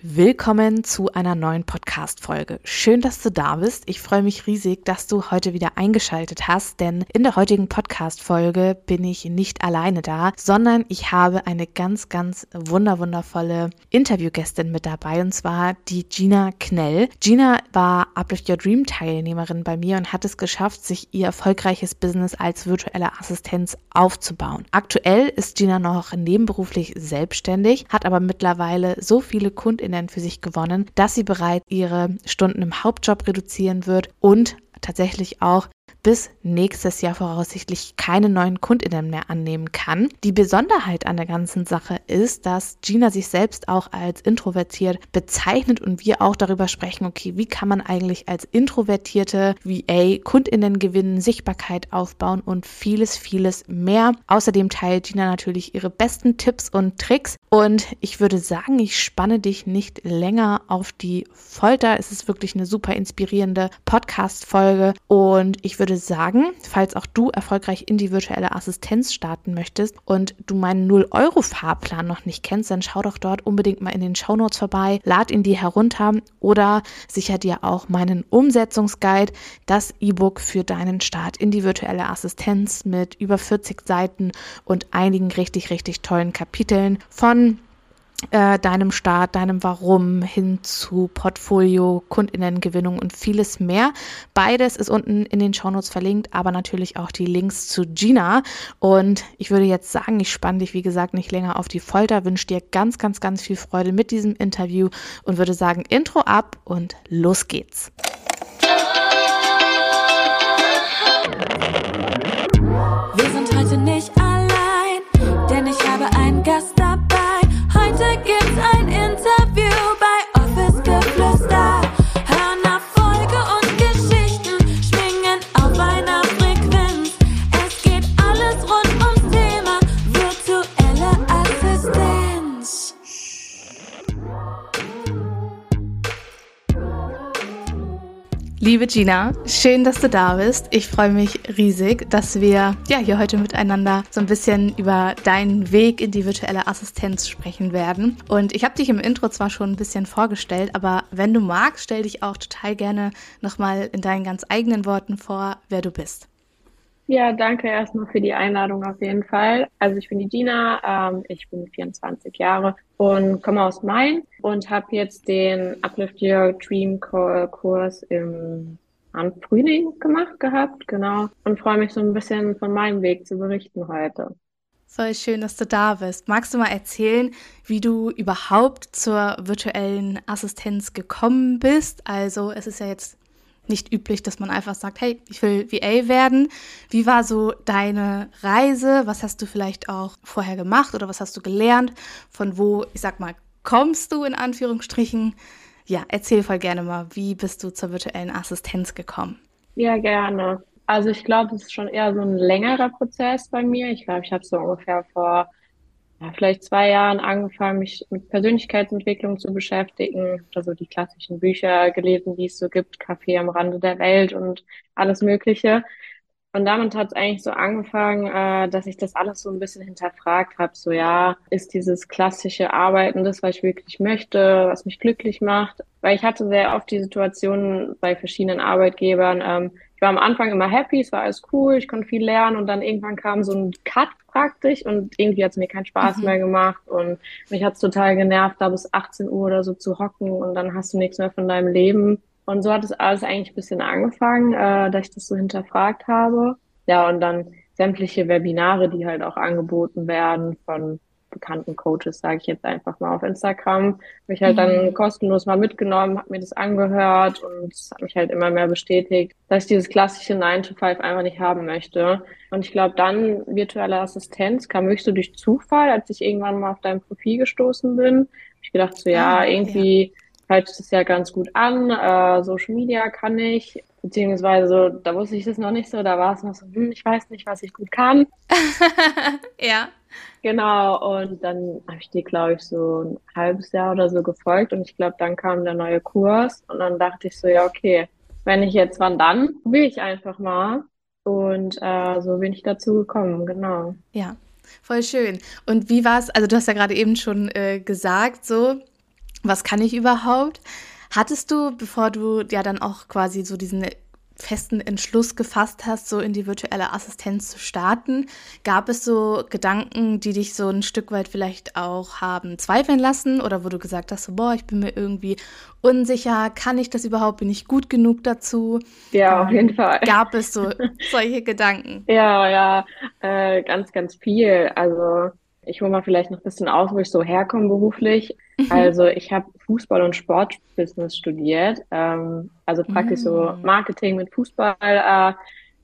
Willkommen zu einer neuen Podcast-Folge. Schön, dass du da bist. Ich freue mich riesig, dass du heute wieder eingeschaltet hast, denn in der heutigen Podcast-Folge bin ich nicht alleine da, sondern ich habe eine ganz, ganz wunderwundervolle Interviewgästin mit dabei und zwar die Gina Knell. Gina war Uplift Your Dream Teilnehmerin bei mir und hat es geschafft, sich ihr erfolgreiches Business als virtuelle Assistenz aufzubauen. Aktuell ist Gina noch nebenberuflich selbstständig, hat aber mittlerweile so viele Kunden KundInnen für sich gewonnen, dass sie bereits ihre Stunden im Hauptjob reduzieren wird und tatsächlich auch bis nächstes Jahr voraussichtlich keine neuen Kundinnen mehr annehmen kann. Die Besonderheit an der ganzen Sache ist, dass Gina sich selbst auch als introvertiert bezeichnet und wir auch darüber sprechen, okay, wie kann man eigentlich als introvertierte VA Kundinnen gewinnen, Sichtbarkeit aufbauen und vieles, vieles mehr. Außerdem teilt Gina natürlich ihre besten Tipps und Tricks und ich würde sagen, ich spanne dich nicht länger auf die Folter. Es ist wirklich eine super inspirierende Podcast-Folge und ich würde sagen, falls auch du erfolgreich in die virtuelle Assistenz starten möchtest und du meinen 0-Euro-Fahrplan noch nicht kennst, dann schau doch dort unbedingt mal in den Shownotes vorbei, lad ihn dir herunter oder sicher dir auch meinen Umsetzungsguide, das E-Book für deinen Start in die virtuelle Assistenz mit über 40 Seiten und einigen richtig, richtig tollen Kapiteln von äh, deinem Start, deinem Warum hin zu Portfolio, Kundinnengewinnung und vieles mehr. Beides ist unten in den Shownotes verlinkt, aber natürlich auch die Links zu Gina. Und ich würde jetzt sagen, ich spanne dich, wie gesagt, nicht länger auf die Folter, wünsche dir ganz, ganz, ganz viel Freude mit diesem Interview und würde sagen, Intro ab und los geht's. Wir sind heute nicht allein, denn ich habe einen Gast Liebe Gina, schön, dass du da bist. Ich freue mich riesig, dass wir ja hier heute miteinander so ein bisschen über deinen Weg in die virtuelle Assistenz sprechen werden. Und ich habe dich im Intro zwar schon ein bisschen vorgestellt, aber wenn du magst, stell dich auch total gerne nochmal in deinen ganz eigenen Worten vor, wer du bist. Ja, danke erstmal für die Einladung auf jeden Fall. Also ich bin die Gina, ähm, ich bin 24 Jahre und komme aus Main und habe jetzt den Uplift Your Dream Kurs im am Frühling gemacht gehabt, genau, und freue mich so ein bisschen von meinem Weg zu berichten heute. Voll schön, dass du da bist. Magst du mal erzählen, wie du überhaupt zur virtuellen Assistenz gekommen bist? Also es ist ja jetzt nicht üblich, dass man einfach sagt, hey, ich will VA werden. Wie war so deine Reise? Was hast du vielleicht auch vorher gemacht oder was hast du gelernt? Von wo, ich sag mal, kommst du in Anführungsstrichen? Ja, erzähl voll gerne mal, wie bist du zur virtuellen Assistenz gekommen? Ja, gerne. Also ich glaube, es ist schon eher so ein längerer Prozess bei mir. Ich glaube, ich habe so ungefähr vor ja, vielleicht zwei Jahren angefangen, mich mit Persönlichkeitsentwicklung zu beschäftigen. Also die klassischen Bücher gelesen, die es so gibt, Kaffee am Rande der Welt und alles Mögliche. Und damit hat es eigentlich so angefangen, äh, dass ich das alles so ein bisschen hinterfragt habe. So, ja, ist dieses klassische Arbeiten das, was ich wirklich möchte, was mich glücklich macht? Weil ich hatte sehr oft die Situation bei verschiedenen Arbeitgebern, ähm, ich war am Anfang immer happy, es war alles cool, ich konnte viel lernen und dann irgendwann kam so ein Cut praktisch und irgendwie hat es mir keinen Spaß mhm. mehr gemacht und mich hat es total genervt, da bis 18 Uhr oder so zu hocken und dann hast du nichts mehr von deinem Leben. Und so hat es alles eigentlich ein bisschen angefangen, äh, dass ich das so hinterfragt habe. Ja, und dann sämtliche Webinare, die halt auch angeboten werden von bekannten Coaches, sage ich jetzt einfach mal auf Instagram. Habe ich halt mhm. dann kostenlos mal mitgenommen, habe mir das angehört und hat mich halt immer mehr bestätigt, dass ich dieses klassische 9 to 5 einfach nicht haben möchte. Und ich glaube, dann virtuelle Assistenz kam wirklich so durch Zufall, als ich irgendwann mal auf dein Profil gestoßen bin. Hab ich gedacht so, ja, ah, irgendwie ja. hört es ja ganz gut an, äh, Social Media kann ich, beziehungsweise so, da wusste ich das noch nicht so, da war es noch so, hm, ich weiß nicht, was ich gut kann. ja. Genau, und dann habe ich dir, glaube ich, so ein halbes Jahr oder so gefolgt und ich glaube, dann kam der neue Kurs und dann dachte ich so, ja, okay, wenn ich jetzt wann dann, will ich einfach mal. Und äh, so bin ich dazu gekommen, genau. Ja, voll schön. Und wie war es, also du hast ja gerade eben schon äh, gesagt, so, was kann ich überhaupt? Hattest du, bevor du ja dann auch quasi so diesen festen Entschluss gefasst hast, so in die virtuelle Assistenz zu starten, gab es so Gedanken, die dich so ein Stück weit vielleicht auch haben zweifeln lassen oder wo du gesagt hast, so, boah, ich bin mir irgendwie unsicher, kann ich das überhaupt, bin ich gut genug dazu? Ja, auf jeden Fall. Gab es so solche Gedanken? Ja, ja, äh, ganz, ganz viel. Also ich hole mal vielleicht noch ein bisschen aus, wo ich so herkomme beruflich. Mhm. Also ich habe Fußball- und Sportbusiness studiert, ähm, also praktisch mhm. so mm. Marketing mit Fußball. Äh,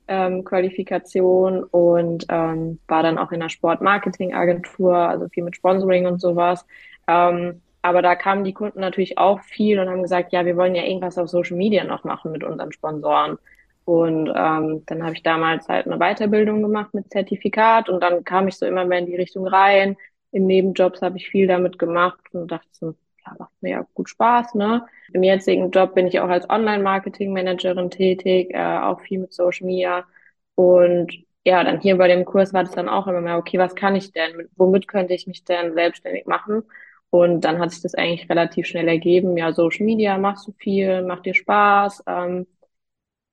ähm, Qualifikation und ähm, war dann auch in der Sportmarketing-Agentur, also viel mit Sponsoring und sowas. Ähm, aber da kamen die Kunden natürlich auch viel und haben gesagt, ja, wir wollen ja irgendwas auf Social Media noch machen mit unseren Sponsoren. Und ähm, dann habe ich damals halt eine Weiterbildung gemacht mit Zertifikat und dann kam ich so immer mehr in die Richtung rein. In Nebenjobs habe ich viel damit gemacht und dachte so, ja, macht mir ja gut Spaß, ne? Im jetzigen Job bin ich auch als Online-Marketing-Managerin tätig, äh, auch viel mit Social Media. Und ja, dann hier bei dem Kurs war das dann auch immer mehr, okay, was kann ich denn? Womit könnte ich mich denn selbstständig machen? Und dann hat sich das eigentlich relativ schnell ergeben. Ja, Social Media machst du viel, macht dir Spaß. Ähm,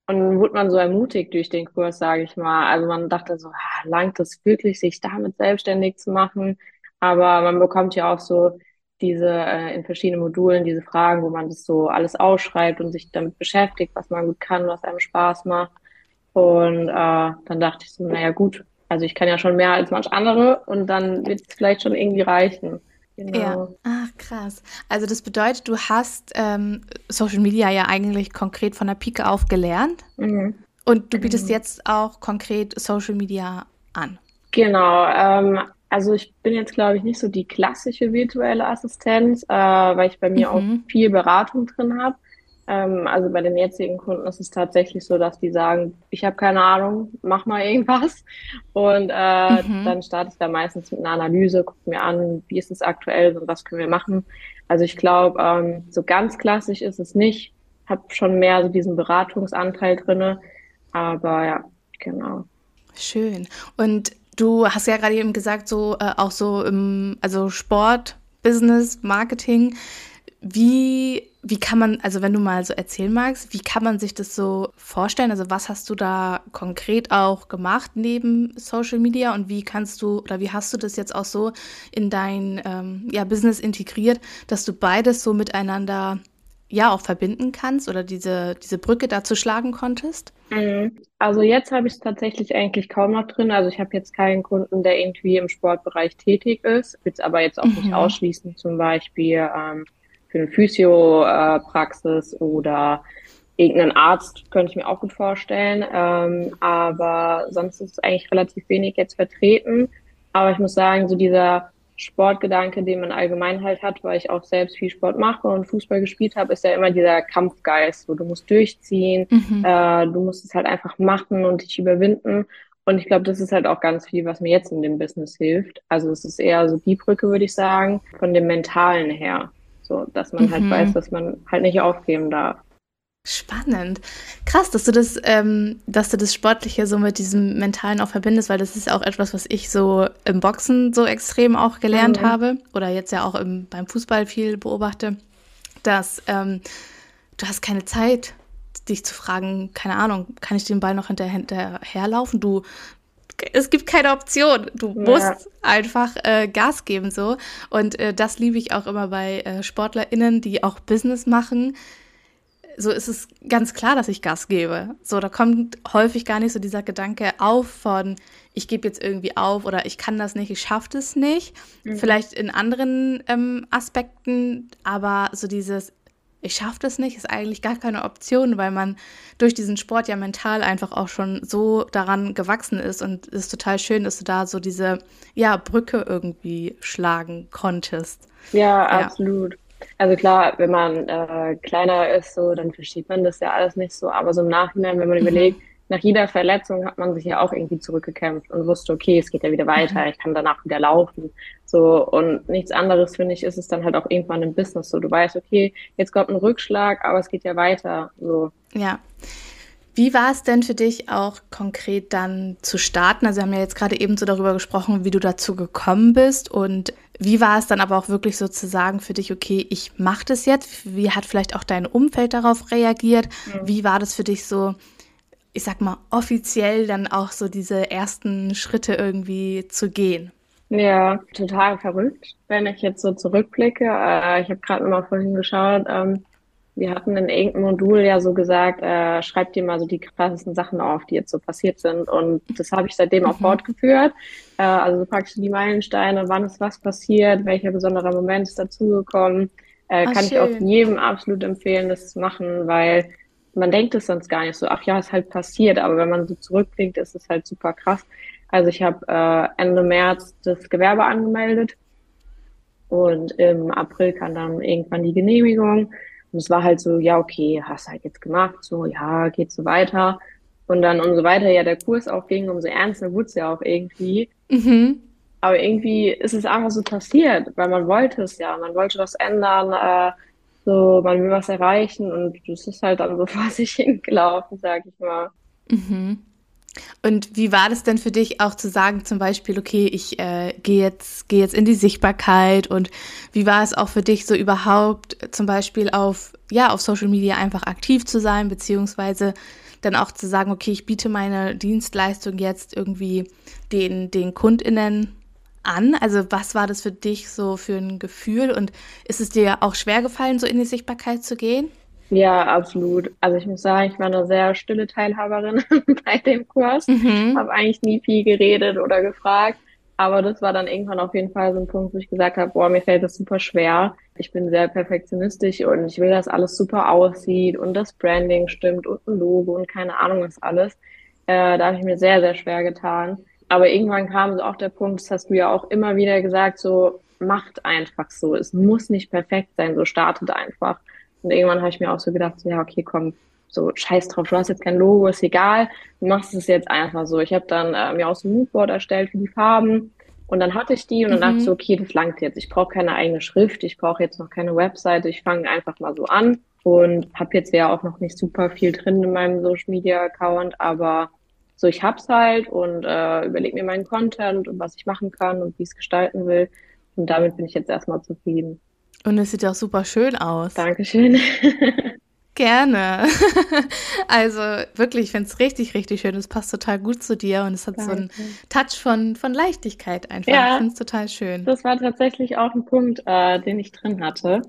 und wurde man so ermutigt durch den Kurs, sage ich mal. Also man dachte so, ah, langt es wirklich, sich damit selbstständig zu machen? Aber man bekommt ja auch so diese äh, in verschiedenen Modulen diese Fragen, wo man das so alles ausschreibt und sich damit beschäftigt, was man gut kann, was einem Spaß macht. Und äh, dann dachte ich so, naja gut, also ich kann ja schon mehr als manch andere und dann wird es vielleicht schon irgendwie reichen. Genau. Ja, ach krass. Also das bedeutet, du hast ähm, Social Media ja eigentlich konkret von der Pike auf gelernt mhm. und du bietest mhm. jetzt auch konkret Social Media an. Genau. Ähm, also ich bin jetzt, glaube ich, nicht so die klassische virtuelle Assistenz, äh, weil ich bei mir mhm. auch viel Beratung drin habe. Ähm, also bei den jetzigen Kunden ist es tatsächlich so, dass die sagen, ich habe keine Ahnung, mach mal irgendwas. Und äh, mhm. dann starte ich da meistens mit einer Analyse, gucke mir an, wie ist es aktuell und was können wir machen. Also ich glaube, ähm, so ganz klassisch ist es nicht. Habe schon mehr so diesen Beratungsanteil drinne. Aber ja, genau. Schön. Und du hast ja gerade eben gesagt, so äh, auch so im also Sport, Business, Marketing. Wie wie kann man, also wenn du mal so erzählen magst, wie kann man sich das so vorstellen? Also was hast du da konkret auch gemacht neben Social Media und wie kannst du oder wie hast du das jetzt auch so in dein ähm, ja, Business integriert, dass du beides so miteinander ja auch verbinden kannst oder diese, diese Brücke dazu schlagen konntest? Mhm. Also jetzt habe ich es tatsächlich eigentlich kaum noch drin. Also ich habe jetzt keinen Kunden, der irgendwie im Sportbereich tätig ist, will es aber jetzt auch nicht mhm. ausschließen, zum Beispiel. Ähm, für eine Physiopraxis oder irgendeinen Arzt könnte ich mir auch gut vorstellen. Ähm, aber sonst ist es eigentlich relativ wenig jetzt vertreten. Aber ich muss sagen, so dieser Sportgedanke, den man allgemein halt hat, weil ich auch selbst viel Sport mache und Fußball gespielt habe, ist ja immer dieser Kampfgeist, wo du musst durchziehen, mhm. äh, du musst es halt einfach machen und dich überwinden. Und ich glaube, das ist halt auch ganz viel, was mir jetzt in dem Business hilft. Also es ist eher so die Brücke, würde ich sagen, von dem Mentalen her. So, dass man halt mhm. halt weiß, dass man halt nicht aufgeben darf. Spannend. Krass, dass du das, ähm, dass du das Sportliche so mit diesem Mentalen auch verbindest, weil das ist auch etwas, was ich so im Boxen so extrem auch gelernt mhm. habe oder jetzt ja auch im, beim Fußball viel beobachte, dass ähm, du hast keine Zeit, dich zu fragen, keine Ahnung, kann ich den Ball noch hinterher, hinterherlaufen? Du es gibt keine Option. Du ja. musst einfach äh, Gas geben so. Und äh, das liebe ich auch immer bei äh, SportlerInnen, die auch Business machen. So ist es ganz klar, dass ich Gas gebe. So, da kommt häufig gar nicht so dieser Gedanke auf von, ich gebe jetzt irgendwie auf oder ich kann das nicht, ich schaffe das nicht. Mhm. Vielleicht in anderen ähm, Aspekten, aber so dieses, ich schaffe das nicht, ist eigentlich gar keine Option, weil man durch diesen Sport ja mental einfach auch schon so daran gewachsen ist und es ist total schön, dass du da so diese ja, Brücke irgendwie schlagen konntest. Ja, absolut. Also klar, wenn man äh, kleiner ist, so, dann versteht man das ja alles nicht so, aber so im Nachhinein, wenn man mhm. überlegt, nach jeder Verletzung hat man sich ja auch irgendwie zurückgekämpft und wusste, okay, es geht ja wieder weiter, mhm. ich kann danach wieder laufen. So, und nichts anderes, finde ich, ist es dann halt auch irgendwann im Business so. Du weißt, okay, jetzt kommt ein Rückschlag, aber es geht ja weiter. So. Ja. Wie war es denn für dich auch konkret dann zu starten? Also wir haben ja jetzt gerade eben so darüber gesprochen, wie du dazu gekommen bist und wie war es dann aber auch wirklich sozusagen für dich, okay, ich mache das jetzt? Wie hat vielleicht auch dein Umfeld darauf reagiert? Mhm. Wie war das für dich so, ich sag mal, offiziell dann auch so diese ersten Schritte irgendwie zu gehen? Ja, total verrückt, wenn ich jetzt so zurückblicke. Äh, ich habe gerade mal vorhin geschaut, ähm, wir hatten in irgendeinem Modul ja so gesagt, äh, schreibt dir mal so die krassesten Sachen auf, die jetzt so passiert sind. Und das habe ich seitdem auch mhm. fortgeführt. Äh, also praktisch die Meilensteine, wann ist was passiert, welcher besondere Moment ist dazugekommen. Äh, ach, kann schön. ich auch jedem absolut empfehlen, das zu machen, weil man denkt es sonst gar nicht so, ach ja, ist halt passiert, aber wenn man so zurückblickt, ist es halt super krass. Also ich habe äh, Ende März das Gewerbe angemeldet und im April kam dann irgendwann die Genehmigung. Und es war halt so, ja, okay, hast halt jetzt gemacht, so, ja, geht so weiter. Und dann umso weiter ja der Kurs auch ging, umso ernster wurde es ja auch irgendwie. Mhm. Aber irgendwie ist es einfach so passiert, weil man wollte es ja, man wollte was ändern, äh, so, man will was erreichen und das ist halt dann so vor sich hingelaufen, sag ich mal. Mhm. Und wie war das denn für dich auch zu sagen, zum Beispiel, okay, ich äh, gehe jetzt, geh jetzt in die Sichtbarkeit und wie war es auch für dich, so überhaupt zum Beispiel auf, ja, auf Social Media einfach aktiv zu sein, beziehungsweise dann auch zu sagen, okay, ich biete meine Dienstleistung jetzt irgendwie den, den KundInnen an? Also was war das für dich so für ein Gefühl und ist es dir auch schwer gefallen, so in die Sichtbarkeit zu gehen? Ja, absolut. Also ich muss sagen, ich war eine sehr stille Teilhaberin bei dem Kurs. Mhm. Habe eigentlich nie viel geredet oder gefragt. Aber das war dann irgendwann auf jeden Fall so ein Punkt, wo ich gesagt habe, boah, mir fällt das super schwer. Ich bin sehr perfektionistisch und ich will, dass alles super aussieht und das Branding stimmt und ein Logo und keine Ahnung was alles. Äh, da habe ich mir sehr, sehr schwer getan. Aber irgendwann kam so auch der Punkt, das hast du ja auch immer wieder gesagt, so macht einfach so. Es muss nicht perfekt sein, so startet einfach. Und irgendwann habe ich mir auch so gedacht, so, ja, okay, komm, so scheiß drauf, du hast jetzt kein Logo, ist egal, du machst es jetzt einfach so. Ich habe dann äh, mir auch so ein Moodboard erstellt für die Farben und dann hatte ich die und dann mhm. dachte ich so, okay, das langt jetzt. Ich brauche keine eigene Schrift, ich brauche jetzt noch keine Webseite, ich fange einfach mal so an und habe jetzt ja auch noch nicht super viel drin in meinem Social Media Account, aber so ich hab's halt und äh, überlege mir meinen Content und was ich machen kann und wie ich es gestalten will und damit bin ich jetzt erstmal zufrieden. Und es sieht auch super schön aus. Dankeschön. Gerne. also wirklich, ich finde es richtig, richtig schön. Es passt total gut zu dir und es hat Danke. so einen Touch von, von Leichtigkeit einfach. Ja, ich finde es total schön. Das war tatsächlich auch ein Punkt, äh, den ich drin hatte.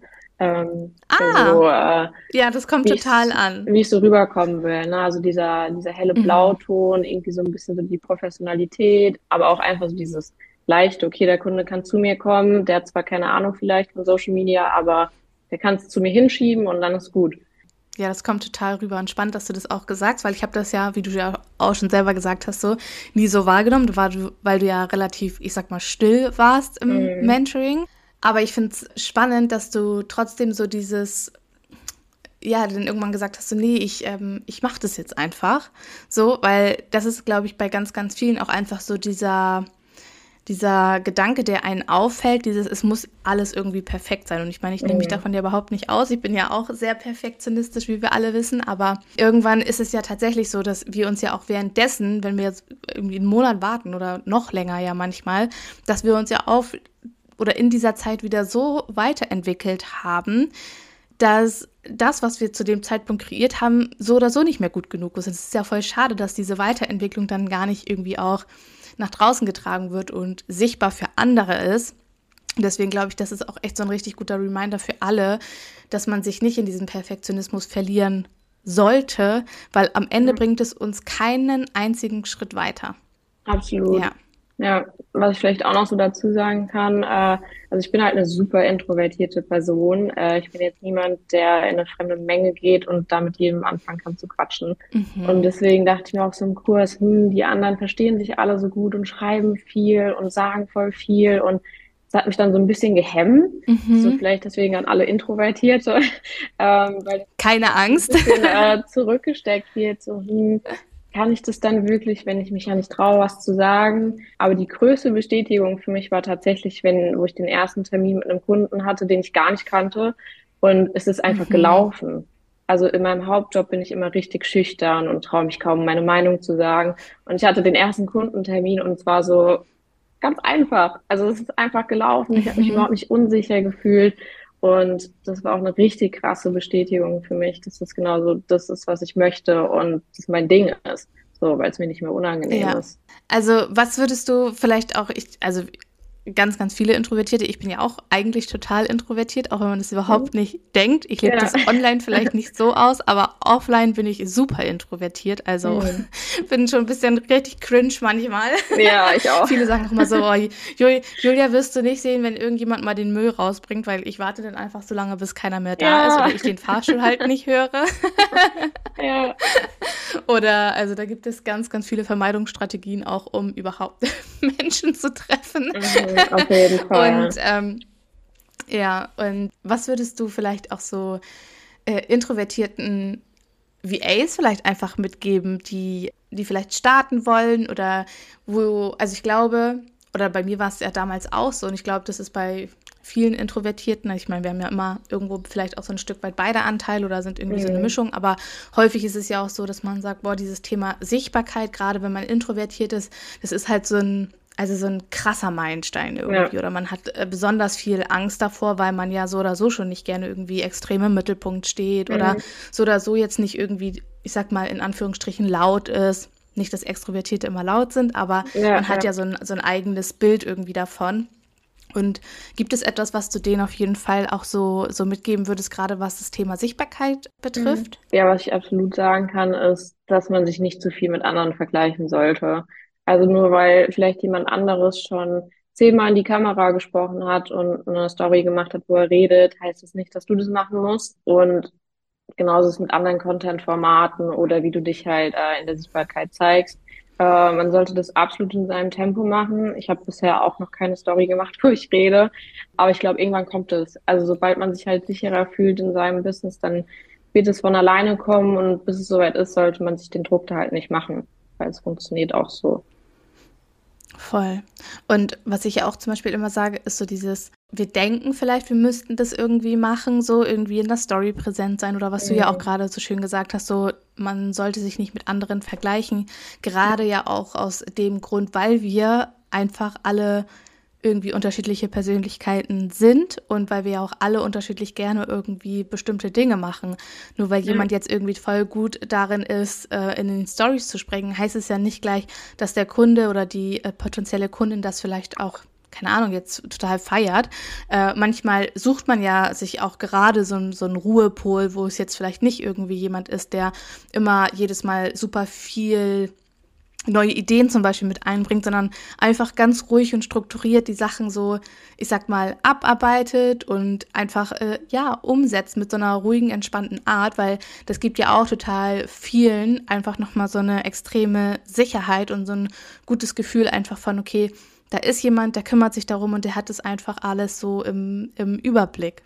Ähm, ah, so, äh, ja, das kommt total an. Wie ich so rüberkommen will. Ne? Also dieser, dieser helle mhm. Blauton, mhm. irgendwie so ein bisschen so die Professionalität, aber auch einfach so dieses leicht, okay, der Kunde kann zu mir kommen, der hat zwar keine Ahnung vielleicht von Social Media, aber der kann es zu mir hinschieben und dann ist gut. Ja, das kommt total rüber und spannend, dass du das auch gesagt, weil ich habe das ja, wie du ja auch schon selber gesagt hast, so nie so wahrgenommen, weil du ja relativ, ich sag mal, still warst im mhm. Mentoring. Aber ich finde es spannend, dass du trotzdem so dieses, ja, dann irgendwann gesagt hast, so, nee, ich, ähm, ich mache das jetzt einfach. So, weil das ist, glaube ich, bei ganz, ganz vielen auch einfach so dieser, dieser Gedanke, der einen auffällt, dieses, es muss alles irgendwie perfekt sein. Und ich meine, ich nehme mich mhm. davon ja überhaupt nicht aus. Ich bin ja auch sehr perfektionistisch, wie wir alle wissen. Aber irgendwann ist es ja tatsächlich so, dass wir uns ja auch währenddessen, wenn wir jetzt irgendwie einen Monat warten oder noch länger ja manchmal, dass wir uns ja auf oder in dieser Zeit wieder so weiterentwickelt haben, dass das, was wir zu dem Zeitpunkt kreiert haben, so oder so nicht mehr gut genug ist. Es ist ja voll schade, dass diese Weiterentwicklung dann gar nicht irgendwie auch nach draußen getragen wird und sichtbar für andere ist. Deswegen glaube ich, das ist auch echt so ein richtig guter Reminder für alle, dass man sich nicht in diesem Perfektionismus verlieren sollte, weil am Ende bringt es uns keinen einzigen Schritt weiter. Absolut. Ja. Ja, was ich vielleicht auch noch so dazu sagen kann, äh, also ich bin halt eine super introvertierte Person. Äh, ich bin jetzt niemand, der in eine fremde Menge geht und da mit jedem anfangen kann zu quatschen. Mhm. Und deswegen dachte ich mir auch so im Kurs, hm, die anderen verstehen sich alle so gut und schreiben viel und sagen voll viel und das hat mich dann so ein bisschen gehemmt. Mhm. So vielleicht deswegen an alle Introvertierte. ähm, weil Keine Angst. Bisschen, äh, zurückgesteckt wird, so, hm, kann ich das dann wirklich, wenn ich mich ja nicht traue, was zu sagen. Aber die größte Bestätigung für mich war tatsächlich, wenn, wo ich den ersten Termin mit einem Kunden hatte, den ich gar nicht kannte. Und es ist einfach mhm. gelaufen. Also in meinem Hauptjob bin ich immer richtig schüchtern und traue mich kaum, meine Meinung zu sagen. Und ich hatte den ersten Kundentermin und es war so, ganz einfach. Also es ist einfach gelaufen. Ich habe mich mhm. überhaupt nicht unsicher gefühlt. Und das war auch eine richtig krasse Bestätigung für mich, dass das genauso das ist, was ich möchte und das mein Ding ist. So, weil es mir nicht mehr unangenehm ja. ist. Also, was würdest du vielleicht auch, ich, also ganz, ganz viele Introvertierte. Ich bin ja auch eigentlich total introvertiert, auch wenn man das überhaupt mhm. nicht denkt. Ich lebe ja. das online vielleicht nicht so aus, aber offline bin ich super introvertiert. Also mhm. bin schon ein bisschen richtig cringe manchmal. Ja, ich auch. Viele sagen auch immer so, oh, Julia wirst du nicht sehen, wenn irgendjemand mal den Müll rausbringt, weil ich warte dann einfach so lange, bis keiner mehr da ja. ist oder ich den Fahrstuhl halt nicht höre. ja. Oder, also da gibt es ganz, ganz viele Vermeidungsstrategien auch, um überhaupt Menschen zu treffen. Mhm. auf jeden Fall. Und ähm, ja, und was würdest du vielleicht auch so äh, introvertierten VAs vielleicht einfach mitgeben, die, die vielleicht starten wollen oder wo, also ich glaube, oder bei mir war es ja damals auch so und ich glaube, das ist bei vielen Introvertierten, ich meine, wir haben ja immer irgendwo vielleicht auch so ein Stück weit beide Anteile oder sind irgendwie mhm. so eine mhm. Mischung, aber häufig ist es ja auch so, dass man sagt, boah, dieses Thema Sichtbarkeit, gerade wenn man introvertiert ist, das ist halt so ein also so ein krasser Meilenstein irgendwie. Ja. Oder man hat äh, besonders viel Angst davor, weil man ja so oder so schon nicht gerne irgendwie extrem im Mittelpunkt steht mhm. oder so oder so jetzt nicht irgendwie, ich sag mal, in Anführungsstrichen laut ist. Nicht, dass Extrovertierte immer laut sind, aber ja, man hat ja, ja so, ein, so ein eigenes Bild irgendwie davon. Und gibt es etwas, was du denen auf jeden Fall auch so, so mitgeben würdest, gerade was das Thema Sichtbarkeit betrifft? Mhm. Ja, was ich absolut sagen kann, ist, dass man sich nicht zu viel mit anderen vergleichen sollte. Also nur weil vielleicht jemand anderes schon zehnmal in die Kamera gesprochen hat und eine Story gemacht hat, wo er redet, heißt das nicht, dass du das machen musst. Und genauso ist es mit anderen Content-Formaten oder wie du dich halt äh, in der Sichtbarkeit zeigst. Äh, man sollte das absolut in seinem Tempo machen. Ich habe bisher auch noch keine Story gemacht, wo ich rede, aber ich glaube, irgendwann kommt es. Also sobald man sich halt sicherer fühlt in seinem Business, dann wird es von alleine kommen und bis es soweit ist, sollte man sich den Druck da halt nicht machen, weil es funktioniert auch so. Voll. Und was ich ja auch zum Beispiel immer sage, ist so dieses, wir denken vielleicht, wir müssten das irgendwie machen, so irgendwie in der Story präsent sein oder was mhm. du ja auch gerade so schön gesagt hast, so man sollte sich nicht mit anderen vergleichen. Gerade ja auch aus dem Grund, weil wir einfach alle irgendwie unterschiedliche Persönlichkeiten sind und weil wir ja auch alle unterschiedlich gerne irgendwie bestimmte Dinge machen. Nur weil mhm. jemand jetzt irgendwie voll gut darin ist, äh, in den Stories zu springen, heißt es ja nicht gleich, dass der Kunde oder die äh, potenzielle Kundin das vielleicht auch keine Ahnung, jetzt total feiert. Äh, manchmal sucht man ja sich auch gerade so, so einen Ruhepol, wo es jetzt vielleicht nicht irgendwie jemand ist, der immer jedes Mal super viel neue Ideen zum Beispiel mit einbringt, sondern einfach ganz ruhig und strukturiert die Sachen so, ich sag mal, abarbeitet und einfach, äh, ja, umsetzt mit so einer ruhigen, entspannten Art, weil das gibt ja auch total vielen einfach nochmal so eine extreme Sicherheit und so ein gutes Gefühl einfach von, okay, da ist jemand, der kümmert sich darum und der hat es einfach alles so im, im Überblick.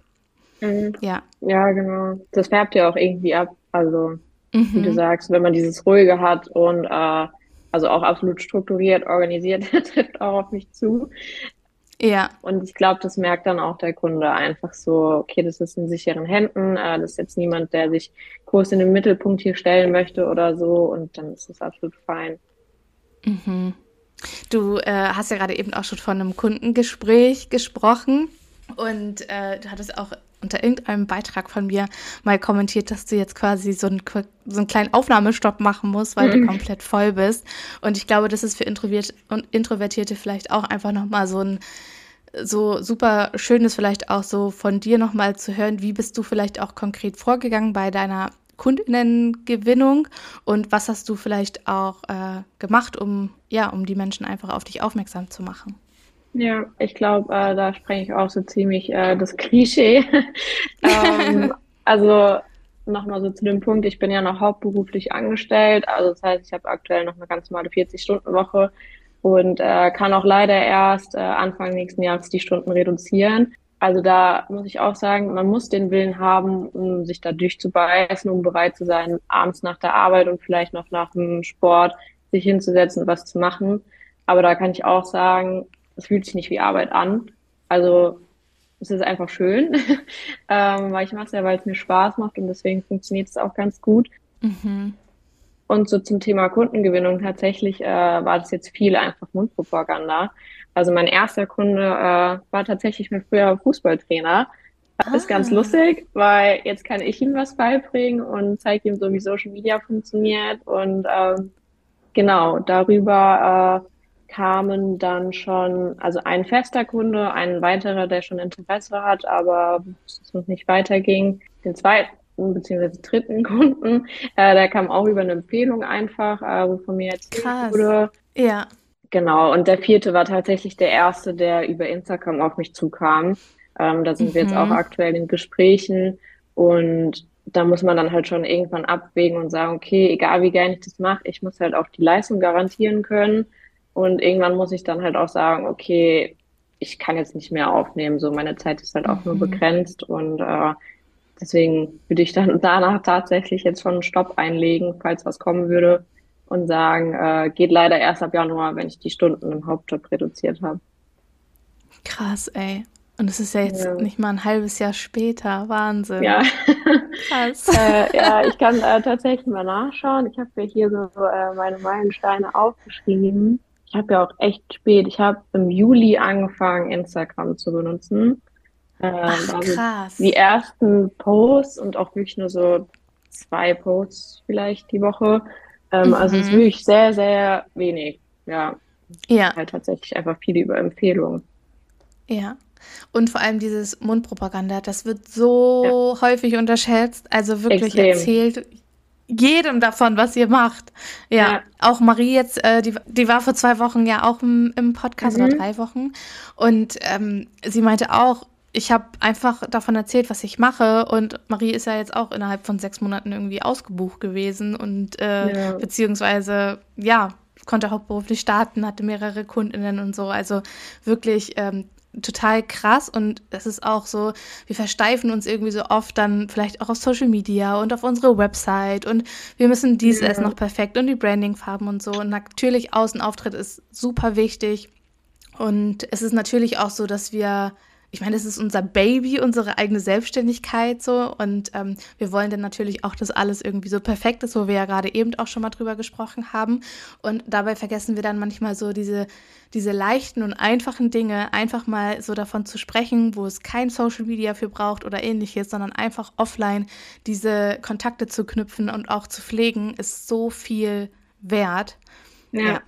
Mhm. Ja. Ja, genau. Das färbt ja auch irgendwie ab. Also, mhm. wie du mhm. sagst, wenn man dieses Ruhige hat und äh, also auch absolut strukturiert, organisiert, trifft auch auf mich zu. Ja. Und ich glaube, das merkt dann auch der Kunde einfach so, okay, das ist in sicheren Händen, äh, das ist jetzt niemand, der sich groß in den Mittelpunkt hier stellen möchte oder so und dann ist es absolut fein. Mhm. Du äh, hast ja gerade eben auch schon von einem Kundengespräch gesprochen und äh, du hattest auch unter irgendeinem Beitrag von mir mal kommentiert, dass du jetzt quasi so einen, so einen kleinen Aufnahmestopp machen musst, weil mhm. du komplett voll bist. Und ich glaube, das ist für Introvert und Introvertierte vielleicht auch einfach nochmal so ein so super schön ist vielleicht auch so von dir nochmal zu hören, wie bist du vielleicht auch konkret vorgegangen bei deiner Kundinnengewinnung und was hast du vielleicht auch äh, gemacht, um ja, um die Menschen einfach auf dich aufmerksam zu machen? Ja, ich glaube, äh, da spreche ich auch so ziemlich äh, das Klischee. ähm, also nochmal so zu dem Punkt, ich bin ja noch hauptberuflich angestellt, also das heißt, ich habe aktuell noch eine ganz normale 40-Stunden-Woche und äh, kann auch leider erst äh, Anfang nächsten Jahres die Stunden reduzieren. Also da muss ich auch sagen, man muss den Willen haben, um sich da durchzubeißen, um bereit zu sein, abends nach der Arbeit und vielleicht noch nach dem Sport sich hinzusetzen und was zu machen. Aber da kann ich auch sagen, es fühlt sich nicht wie Arbeit an. Also es ist einfach schön, ähm, weil ich mache es ja, weil es mir Spaß macht und deswegen funktioniert es auch ganz gut. Mhm. Und so zum Thema Kundengewinnung tatsächlich äh, war das jetzt viel einfach Mundpropaganda. Also mein erster Kunde äh, war tatsächlich mein früher Fußballtrainer. Das ah. ist ganz ah. lustig, weil jetzt kann ich ihm was beibringen und zeige ihm so, wie Social Media funktioniert. Und ähm, genau, darüber äh, kamen dann schon, also ein fester Kunde, ein weiterer, der schon Interesse hat, aber es noch nicht weiterging. Den zweiten beziehungsweise dritten Kunden, äh, der kam auch über eine Empfehlung einfach, äh, wo von mir erzählt Krass. wurde. Ja. Genau, und der vierte war tatsächlich der erste, der über Instagram auf mich zukam. Ähm, da sind mhm. wir jetzt auch mhm. aktuell in Gesprächen und da muss man dann halt schon irgendwann abwägen und sagen, okay, egal wie gerne ich das mache, ich muss halt auch die Leistung garantieren können. Und irgendwann muss ich dann halt auch sagen, okay, ich kann jetzt nicht mehr aufnehmen. So, meine Zeit ist halt auch mhm. nur begrenzt und äh, deswegen würde ich dann danach tatsächlich jetzt schon einen Stopp einlegen, falls was kommen würde und sagen, äh, geht leider erst ab Januar, wenn ich die Stunden im Hauptjob reduziert habe. Krass, ey. Und es ist ja jetzt ja. nicht mal ein halbes Jahr später. Wahnsinn. Ja. Krass. äh, ja, ich kann äh, tatsächlich mal nachschauen. Ich habe mir hier so äh, meine Meilensteine aufgeschrieben. Ich habe ja auch echt spät. Ich habe im Juli angefangen, Instagram zu benutzen. Ähm, Ach, krass. Die ersten Posts und auch wirklich nur so zwei Posts vielleicht die Woche. Ähm, mhm. Also es ist mhm. wirklich sehr, sehr wenig. Ja. Ja. Halt tatsächlich einfach viele über Empfehlungen. Ja. Und vor allem dieses Mundpropaganda, das wird so ja. häufig unterschätzt. Also wirklich Extrem. erzählt jedem davon, was ihr macht. Ja, ja. auch Marie jetzt, äh, die, die war vor zwei Wochen ja auch im, im Podcast mhm. oder drei Wochen. Und ähm, sie meinte auch, ich habe einfach davon erzählt, was ich mache. Und Marie ist ja jetzt auch innerhalb von sechs Monaten irgendwie ausgebucht gewesen und äh, ja. beziehungsweise ja konnte hauptberuflich starten, hatte mehrere Kundinnen und so. Also wirklich ähm, total krass und das ist auch so, wir versteifen uns irgendwie so oft dann vielleicht auch auf Social Media und auf unsere Website und wir müssen dies ja. erst noch perfekt und die Brandingfarben und so und natürlich Außenauftritt ist super wichtig und es ist natürlich auch so, dass wir ich meine, das ist unser Baby, unsere eigene Selbstständigkeit so. Und ähm, wir wollen dann natürlich auch, dass alles irgendwie so perfekt ist, wo wir ja gerade eben auch schon mal drüber gesprochen haben. Und dabei vergessen wir dann manchmal so diese, diese leichten und einfachen Dinge, einfach mal so davon zu sprechen, wo es kein Social Media für braucht oder ähnliches, sondern einfach offline diese Kontakte zu knüpfen und auch zu pflegen, ist so viel wert. ja. ja.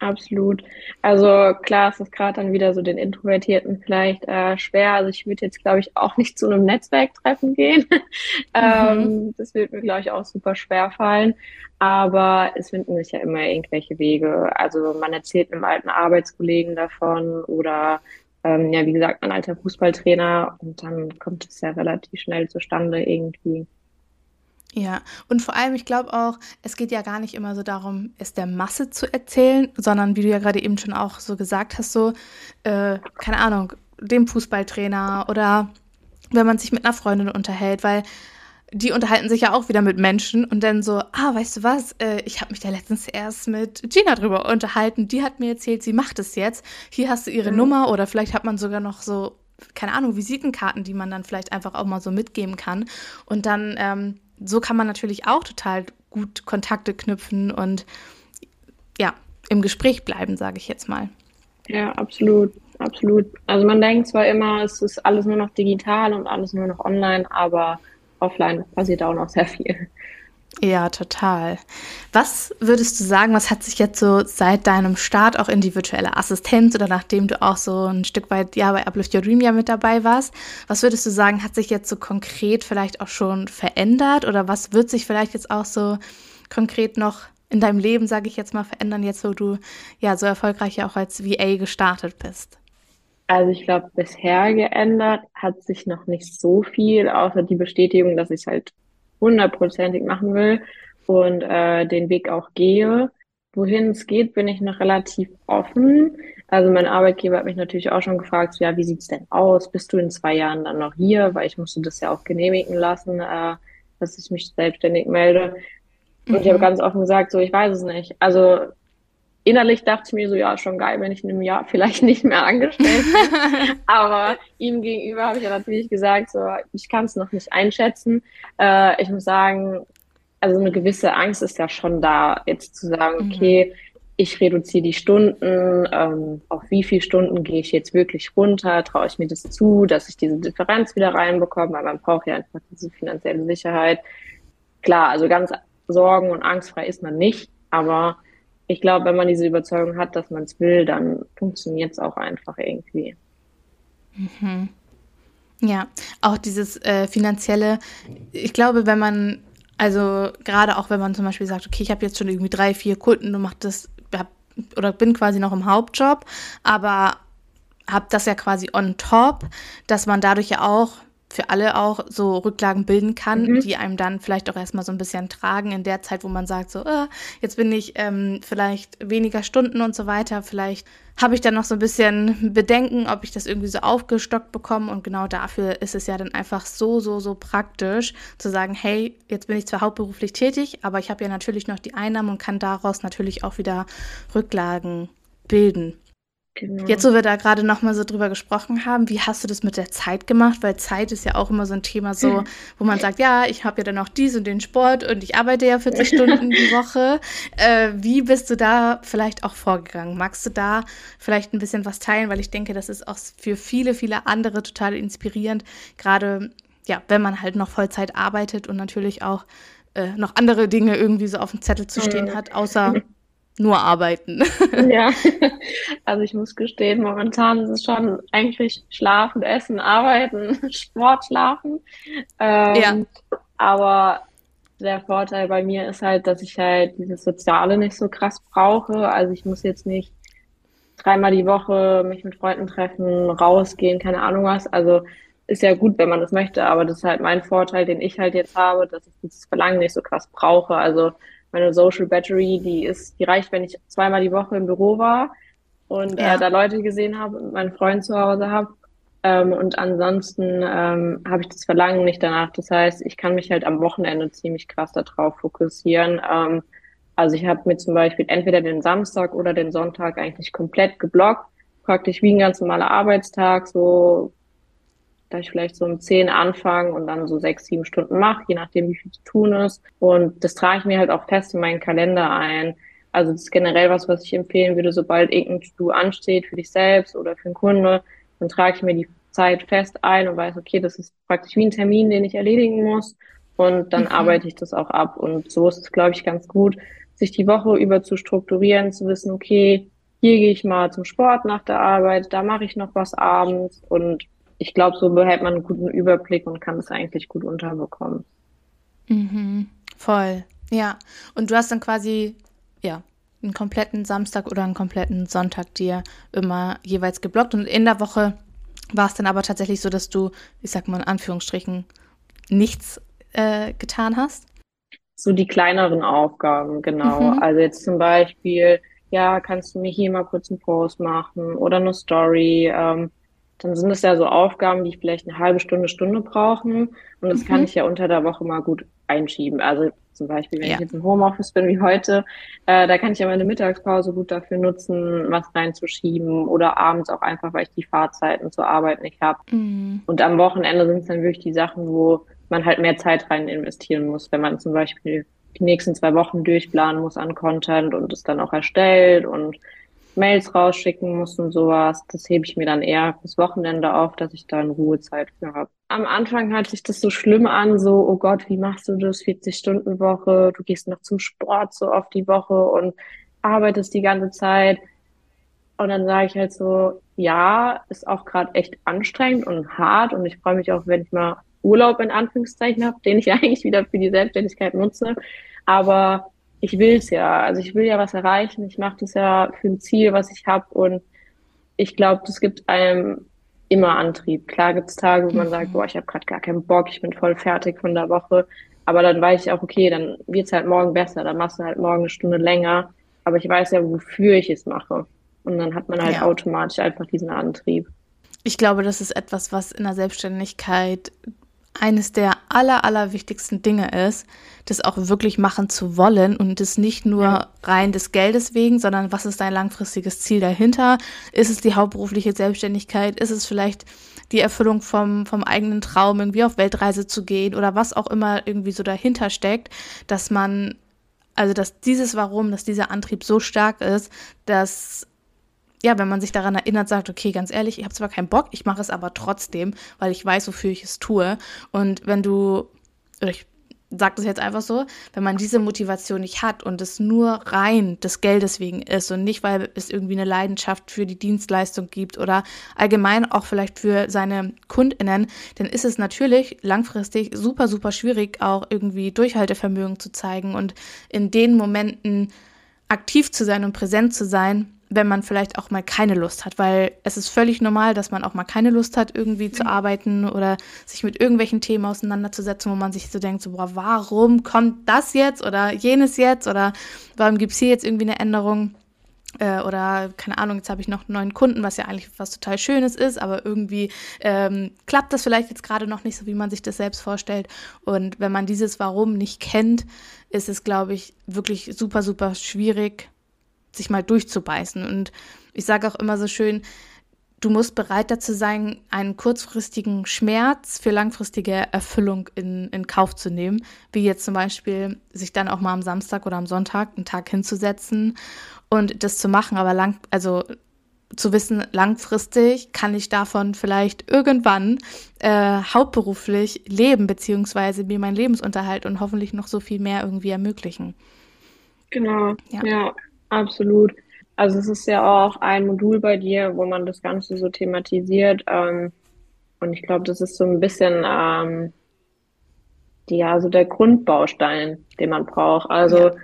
Absolut. Also klar, es ist gerade dann wieder so den Introvertierten vielleicht äh, schwer. Also ich würde jetzt, glaube ich, auch nicht zu einem Netzwerktreffen gehen. ähm, mhm. das wird mir, glaube ich, auch super schwer fallen. Aber es finden sich ja immer irgendwelche Wege. Also man erzählt einem alten Arbeitskollegen davon oder ähm, ja, wie gesagt, ein alter Fußballtrainer und dann kommt es ja relativ schnell zustande irgendwie. Ja, und vor allem, ich glaube auch, es geht ja gar nicht immer so darum, es der Masse zu erzählen, sondern wie du ja gerade eben schon auch so gesagt hast, so, äh, keine Ahnung, dem Fußballtrainer oder wenn man sich mit einer Freundin unterhält, weil die unterhalten sich ja auch wieder mit Menschen und dann so, ah, weißt du was, äh, ich habe mich da letztens erst mit Gina drüber unterhalten, die hat mir erzählt, sie macht es jetzt, hier hast du ihre mhm. Nummer oder vielleicht hat man sogar noch so, keine Ahnung, Visitenkarten, die man dann vielleicht einfach auch mal so mitgeben kann und dann ähm, so kann man natürlich auch total gut Kontakte knüpfen und ja, im Gespräch bleiben, sage ich jetzt mal. Ja, absolut, absolut. Also man denkt zwar immer, es ist alles nur noch digital und alles nur noch online, aber offline passiert auch noch sehr viel. Ja, total. Was würdest du sagen, was hat sich jetzt so seit deinem Start auch in die virtuelle Assistenz oder nachdem du auch so ein Stück weit ja bei Uplift Your Dream ja mit dabei warst, was würdest du sagen, hat sich jetzt so konkret vielleicht auch schon verändert oder was wird sich vielleicht jetzt auch so konkret noch in deinem Leben, sage ich jetzt mal, verändern, jetzt wo du ja so erfolgreich ja auch als VA gestartet bist? Also ich glaube, bisher geändert hat sich noch nicht so viel, außer die Bestätigung, dass ich halt hundertprozentig machen will und äh, den Weg auch gehe. Wohin es geht, bin ich noch relativ offen. Also mein Arbeitgeber hat mich natürlich auch schon gefragt, ja, wie sieht's denn aus? Bist du in zwei Jahren dann noch hier? Weil ich musste das ja auch genehmigen lassen, äh, dass ich mich selbstständig melde. Und mhm. ich habe ganz offen gesagt, so, ich weiß es nicht. Also innerlich dachte ich mir so, ja, schon geil, wenn ich in einem Jahr vielleicht nicht mehr angestellt bin. Aber ihm gegenüber habe ich ja natürlich gesagt, so, ich kann es noch nicht einschätzen. Äh, ich muss sagen, also eine gewisse Angst ist ja schon da, jetzt zu sagen, mhm. okay, ich reduziere die Stunden, ähm, auf wie viele Stunden gehe ich jetzt wirklich runter, traue ich mir das zu, dass ich diese Differenz wieder reinbekomme, weil man braucht ja einfach diese finanzielle Sicherheit. Klar, also ganz sorgen- und angstfrei ist man nicht, aber ich glaube, wenn man diese Überzeugung hat, dass man es will, dann funktioniert es auch einfach irgendwie. Mhm. Ja, auch dieses äh, finanzielle, ich glaube, wenn man, also gerade auch wenn man zum Beispiel sagt, okay, ich habe jetzt schon irgendwie drei, vier Kunden und mache das hab, oder bin quasi noch im Hauptjob, aber habe das ja quasi on top, dass man dadurch ja auch für alle auch so Rücklagen bilden kann, mhm. die einem dann vielleicht auch erstmal so ein bisschen tragen in der Zeit, wo man sagt, so, äh, jetzt bin ich ähm, vielleicht weniger Stunden und so weiter, vielleicht habe ich dann noch so ein bisschen Bedenken, ob ich das irgendwie so aufgestockt bekomme und genau dafür ist es ja dann einfach so, so, so praktisch zu sagen, hey, jetzt bin ich zwar hauptberuflich tätig, aber ich habe ja natürlich noch die Einnahmen und kann daraus natürlich auch wieder Rücklagen bilden. Genau. Jetzt, wo wir da gerade nochmal so drüber gesprochen haben, wie hast du das mit der Zeit gemacht? Weil Zeit ist ja auch immer so ein Thema, so, wo man sagt, ja, ich habe ja dann noch dies und den Sport und ich arbeite ja 40 Stunden die Woche. Äh, wie bist du da vielleicht auch vorgegangen? Magst du da vielleicht ein bisschen was teilen? Weil ich denke, das ist auch für viele, viele andere total inspirierend, gerade ja, wenn man halt noch Vollzeit arbeitet und natürlich auch äh, noch andere Dinge irgendwie so auf dem Zettel zu stehen hat, außer nur arbeiten. Ja, also ich muss gestehen, momentan ist es schon eigentlich schlafen, essen, arbeiten, Sport, schlafen. Ähm, ja. Aber der Vorteil bei mir ist halt, dass ich halt dieses Soziale nicht so krass brauche. Also ich muss jetzt nicht dreimal die Woche mich mit Freunden treffen, rausgehen, keine Ahnung was. Also ist ja gut, wenn man das möchte, aber das ist halt mein Vorteil, den ich halt jetzt habe, dass ich dieses Verlangen nicht so krass brauche. Also meine Social Battery, die ist, die reicht, wenn ich zweimal die Woche im Büro war und äh, ja. äh, da Leute gesehen habe und meinen Freund zu Hause habe. Ähm, und ansonsten ähm, habe ich das Verlangen nicht danach. Das heißt, ich kann mich halt am Wochenende ziemlich krass darauf fokussieren. Ähm, also ich habe mir zum Beispiel entweder den Samstag oder den Sonntag eigentlich komplett geblockt, praktisch wie ein ganz normaler Arbeitstag, so dass ich vielleicht so um zehn anfange und dann so sechs, sieben Stunden mache, je nachdem, wie viel zu tun ist. Und das trage ich mir halt auch fest in meinen Kalender ein. Also das ist generell was, was ich empfehlen würde, sobald irgendein To-Do ansteht für dich selbst oder für einen Kunde, dann trage ich mir die Zeit fest ein und weiß, okay, das ist praktisch wie ein Termin, den ich erledigen muss. Und dann mhm. arbeite ich das auch ab. Und so ist es, glaube ich, ganz gut, sich die Woche über zu strukturieren, zu wissen, okay, hier gehe ich mal zum Sport nach der Arbeit, da mache ich noch was abends und ich glaube, so behält man einen guten Überblick und kann es eigentlich gut unterbekommen. Mhm, voll, ja. Und du hast dann quasi, ja, einen kompletten Samstag oder einen kompletten Sonntag dir immer jeweils geblockt und in der Woche war es dann aber tatsächlich so, dass du, ich sag mal in Anführungsstrichen, nichts äh, getan hast? So die kleineren Aufgaben, genau. Mhm. Also jetzt zum Beispiel, ja, kannst du mir hier mal kurz einen Post machen oder eine Story? Ähm, dann sind es ja so Aufgaben, die vielleicht eine halbe Stunde, Stunde brauchen. Und das mhm. kann ich ja unter der Woche mal gut einschieben. Also zum Beispiel, wenn ja. ich jetzt im Homeoffice bin wie heute, äh, da kann ich ja meine Mittagspause gut dafür nutzen, was reinzuschieben oder abends auch einfach, weil ich die Fahrzeiten zur Arbeit nicht habe. Mhm. Und am Wochenende sind es dann wirklich die Sachen, wo man halt mehr Zeit rein investieren muss, wenn man zum Beispiel die nächsten zwei Wochen durchplanen muss an Content und es dann auch erstellt und Mails rausschicken muss und sowas. Das hebe ich mir dann eher fürs Wochenende auf, dass ich da in Ruhezeit für habe. Am Anfang hört sich das so schlimm an, so, oh Gott, wie machst du das? 40-Stunden-Woche, du gehst noch zum Sport so oft die Woche und arbeitest die ganze Zeit. Und dann sage ich halt so, ja, ist auch gerade echt anstrengend und hart und ich freue mich auch, wenn ich mal Urlaub in Anführungszeichen habe, den ich eigentlich wieder für die Selbstständigkeit nutze. Aber ich will es ja. Also ich will ja was erreichen. Ich mache das ja für ein Ziel, was ich habe. Und ich glaube, das gibt einem immer Antrieb. Klar gibt es Tage, wo man mhm. sagt, boah, ich habe gerade gar keinen Bock, ich bin voll fertig von der Woche. Aber dann weiß ich auch, okay, dann wird's halt morgen besser, dann machst du halt morgen eine Stunde länger. Aber ich weiß ja, wofür ich es mache. Und dann hat man halt ja. automatisch einfach diesen Antrieb. Ich glaube, das ist etwas, was in der Selbstständigkeit eines der aller, aller wichtigsten Dinge ist, das auch wirklich machen zu wollen und das nicht nur ja. rein des Geldes wegen, sondern was ist dein langfristiges Ziel dahinter? Ist es die hauptberufliche Selbstständigkeit? Ist es vielleicht die Erfüllung vom, vom eigenen Traum, irgendwie auf Weltreise zu gehen oder was auch immer irgendwie so dahinter steckt, dass man Also, dass dieses Warum, dass dieser Antrieb so stark ist, dass ja, wenn man sich daran erinnert, sagt, okay, ganz ehrlich, ich habe zwar keinen Bock, ich mache es aber trotzdem, weil ich weiß, wofür ich es tue. Und wenn du, oder ich sage das jetzt einfach so, wenn man diese Motivation nicht hat und es nur rein des Geldes wegen ist und nicht, weil es irgendwie eine Leidenschaft für die Dienstleistung gibt oder allgemein auch vielleicht für seine KundInnen, dann ist es natürlich langfristig super, super schwierig, auch irgendwie Durchhaltevermögen zu zeigen und in den Momenten aktiv zu sein und präsent zu sein, wenn man vielleicht auch mal keine Lust hat, weil es ist völlig normal, dass man auch mal keine Lust hat, irgendwie zu mhm. arbeiten oder sich mit irgendwelchen Themen auseinanderzusetzen, wo man sich so denkt, so, boah, warum kommt das jetzt oder jenes jetzt oder warum gibt es hier jetzt irgendwie eine Änderung? Äh, oder keine Ahnung, jetzt habe ich noch einen neuen Kunden, was ja eigentlich was total Schönes ist, aber irgendwie ähm, klappt das vielleicht jetzt gerade noch nicht so, wie man sich das selbst vorstellt. Und wenn man dieses Warum nicht kennt, ist es, glaube ich, wirklich super, super schwierig, sich mal durchzubeißen. Und ich sage auch immer so schön, du musst bereit dazu sein, einen kurzfristigen Schmerz für langfristige Erfüllung in, in Kauf zu nehmen, wie jetzt zum Beispiel sich dann auch mal am Samstag oder am Sonntag einen Tag hinzusetzen und das zu machen, aber lang, also zu wissen, langfristig kann ich davon vielleicht irgendwann äh, hauptberuflich leben, beziehungsweise mir meinen Lebensunterhalt und hoffentlich noch so viel mehr irgendwie ermöglichen. Genau, ja. ja. Absolut. Also es ist ja auch ein Modul bei dir, wo man das Ganze so thematisiert. Ähm, und ich glaube, das ist so ein bisschen ähm, die, ja, so der Grundbaustein, den man braucht. Also ja.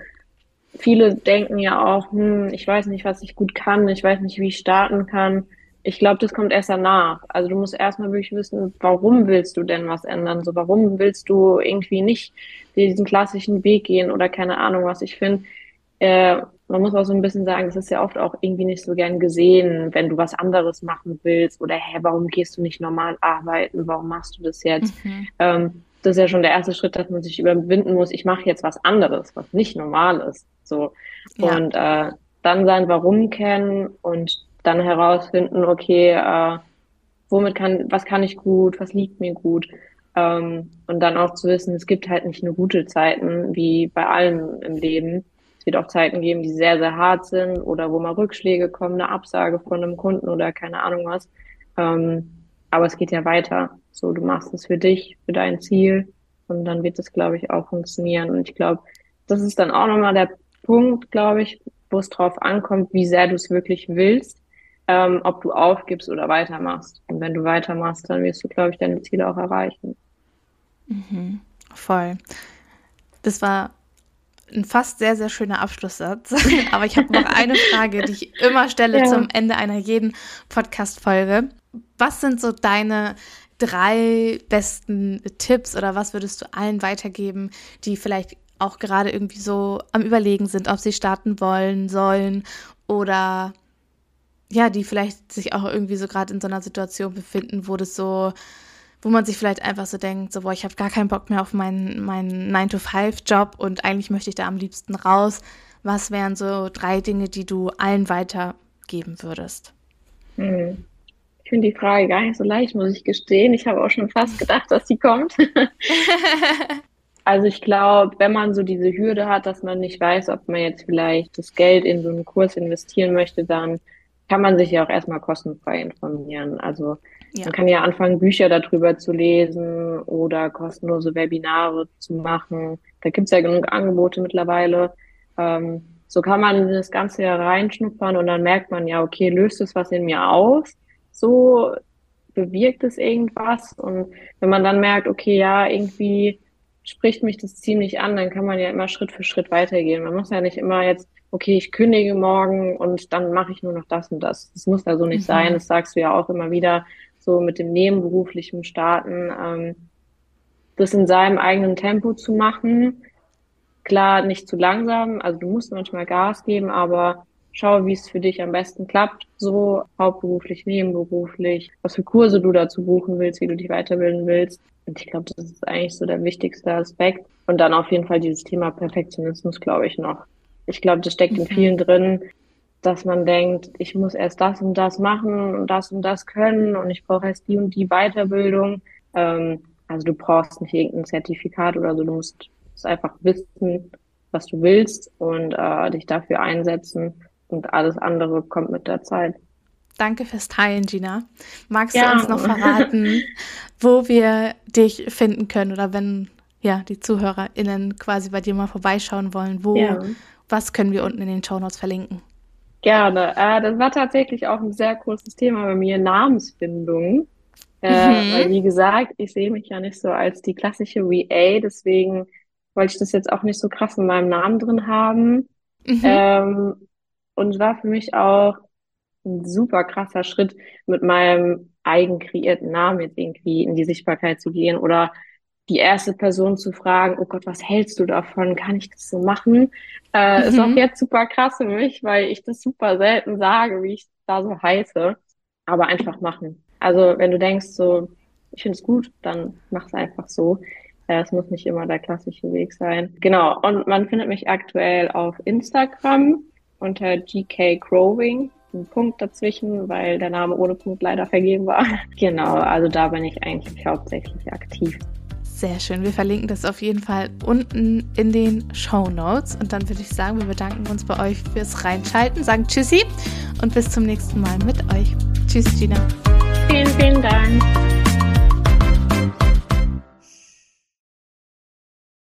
viele denken ja auch, hm, ich weiß nicht, was ich gut kann, ich weiß nicht, wie ich starten kann. Ich glaube, das kommt erst danach. Also du musst erstmal wirklich wissen, warum willst du denn was ändern? So, warum willst du irgendwie nicht diesen klassischen Weg gehen oder keine Ahnung was. Ich finde, äh, man muss auch so ein bisschen sagen, es ist ja oft auch irgendwie nicht so gern gesehen, wenn du was anderes machen willst oder hä, warum gehst du nicht normal arbeiten, warum machst du das jetzt? Mhm. Ähm, das ist ja schon der erste Schritt, dass man sich überwinden muss, ich mache jetzt was anderes, was nicht normal ist. So. Ja. Und äh, dann sein Warum kennen und dann herausfinden, okay, äh, womit kann, was kann ich gut, was liegt mir gut. Ähm, und dann auch zu wissen, es gibt halt nicht nur gute Zeiten, wie bei allem im Leben es wird auch Zeiten geben, die sehr, sehr hart sind oder wo mal Rückschläge kommen, eine Absage von einem Kunden oder keine Ahnung was. Ähm, aber es geht ja weiter. So, du machst es für dich, für dein Ziel und dann wird es, glaube ich, auch funktionieren. Und ich glaube, das ist dann auch nochmal der Punkt, glaube ich, wo es drauf ankommt, wie sehr du es wirklich willst, ähm, ob du aufgibst oder weitermachst. Und wenn du weitermachst, dann wirst du, glaube ich, deine Ziele auch erreichen. Mhm, voll. Das war ein fast sehr, sehr schöner Abschlusssatz. Aber ich habe noch eine Frage, die ich immer stelle ja. zum Ende einer jeden Podcast-Folge. Was sind so deine drei besten Tipps oder was würdest du allen weitergeben, die vielleicht auch gerade irgendwie so am Überlegen sind, ob sie starten wollen, sollen oder ja, die vielleicht sich auch irgendwie so gerade in so einer Situation befinden, wo das so wo man sich vielleicht einfach so denkt, so, boah, ich habe gar keinen Bock mehr auf meinen, meinen 9-to-5-Job und eigentlich möchte ich da am liebsten raus. Was wären so drei Dinge, die du allen weitergeben würdest? Hm. Ich finde die Frage gar nicht so leicht, muss ich gestehen. Ich habe auch schon fast gedacht, dass sie kommt. also ich glaube, wenn man so diese Hürde hat, dass man nicht weiß, ob man jetzt vielleicht das Geld in so einen Kurs investieren möchte, dann kann man sich ja auch erstmal kostenfrei informieren. Also ja. Man kann ja anfangen, Bücher darüber zu lesen oder kostenlose Webinare zu machen. Da gibt's ja genug Angebote mittlerweile. Ähm, so kann man das Ganze ja reinschnuppern und dann merkt man ja, okay, löst es was in mir aus? So bewirkt es irgendwas? Und wenn man dann merkt, okay, ja, irgendwie spricht mich das ziemlich an, dann kann man ja immer Schritt für Schritt weitergehen. Man muss ja nicht immer jetzt, okay, ich kündige morgen und dann mache ich nur noch das und das. Das muss ja so nicht mhm. sein. Das sagst du ja auch immer wieder so mit dem nebenberuflichen Starten, ähm, das in seinem eigenen Tempo zu machen. Klar, nicht zu langsam, also du musst manchmal Gas geben, aber schau, wie es für dich am besten klappt, so hauptberuflich, nebenberuflich, was für Kurse du dazu buchen willst, wie du dich weiterbilden willst. Und ich glaube, das ist eigentlich so der wichtigste Aspekt. Und dann auf jeden Fall dieses Thema Perfektionismus, glaube ich, noch. Ich glaube, das steckt in vielen drin, dass man denkt, ich muss erst das und das machen und das und das können und ich brauche erst die und die Weiterbildung. Ähm, also du brauchst nicht irgendein Zertifikat oder so, du musst es einfach wissen was du willst und äh, dich dafür einsetzen und alles andere kommt mit der Zeit. Danke fürs Teilen, Gina. Magst ja. du uns noch verraten, wo wir dich finden können oder wenn ja die ZuhörerInnen quasi bei dir mal vorbeischauen wollen, wo, ja. Was können wir unten in den Show Notes verlinken? Gerne. Äh, das war tatsächlich auch ein sehr großes Thema bei mir, Namensfindung. Äh, mhm. Weil, wie gesagt, ich sehe mich ja nicht so als die klassische VA, deswegen wollte ich das jetzt auch nicht so krass in meinem Namen drin haben. Mhm. Ähm, und es war für mich auch ein super krasser Schritt, mit meinem eigen kreierten Namen jetzt irgendwie in die Sichtbarkeit zu gehen oder die erste Person zu fragen, oh Gott, was hältst du davon? Kann ich das so machen? Äh, mhm. Ist auch jetzt super krass für mich, weil ich das super selten sage, wie ich da so heiße. Aber einfach machen. Also wenn du denkst, so, ich finde es gut, dann mach es einfach so. Äh, es muss nicht immer der klassische Weg sein. Genau. Und man findet mich aktuell auf Instagram unter GK Growing. Ein Punkt dazwischen, weil der Name ohne Punkt leider vergeben war. Genau, also da bin ich eigentlich hauptsächlich aktiv. Sehr schön. Wir verlinken das auf jeden Fall unten in den Show Notes. Und dann würde ich sagen, wir bedanken uns bei euch fürs Reinschalten, sagen Tschüssi und bis zum nächsten Mal mit euch. Tschüss, Gina. Vielen, vielen Dank.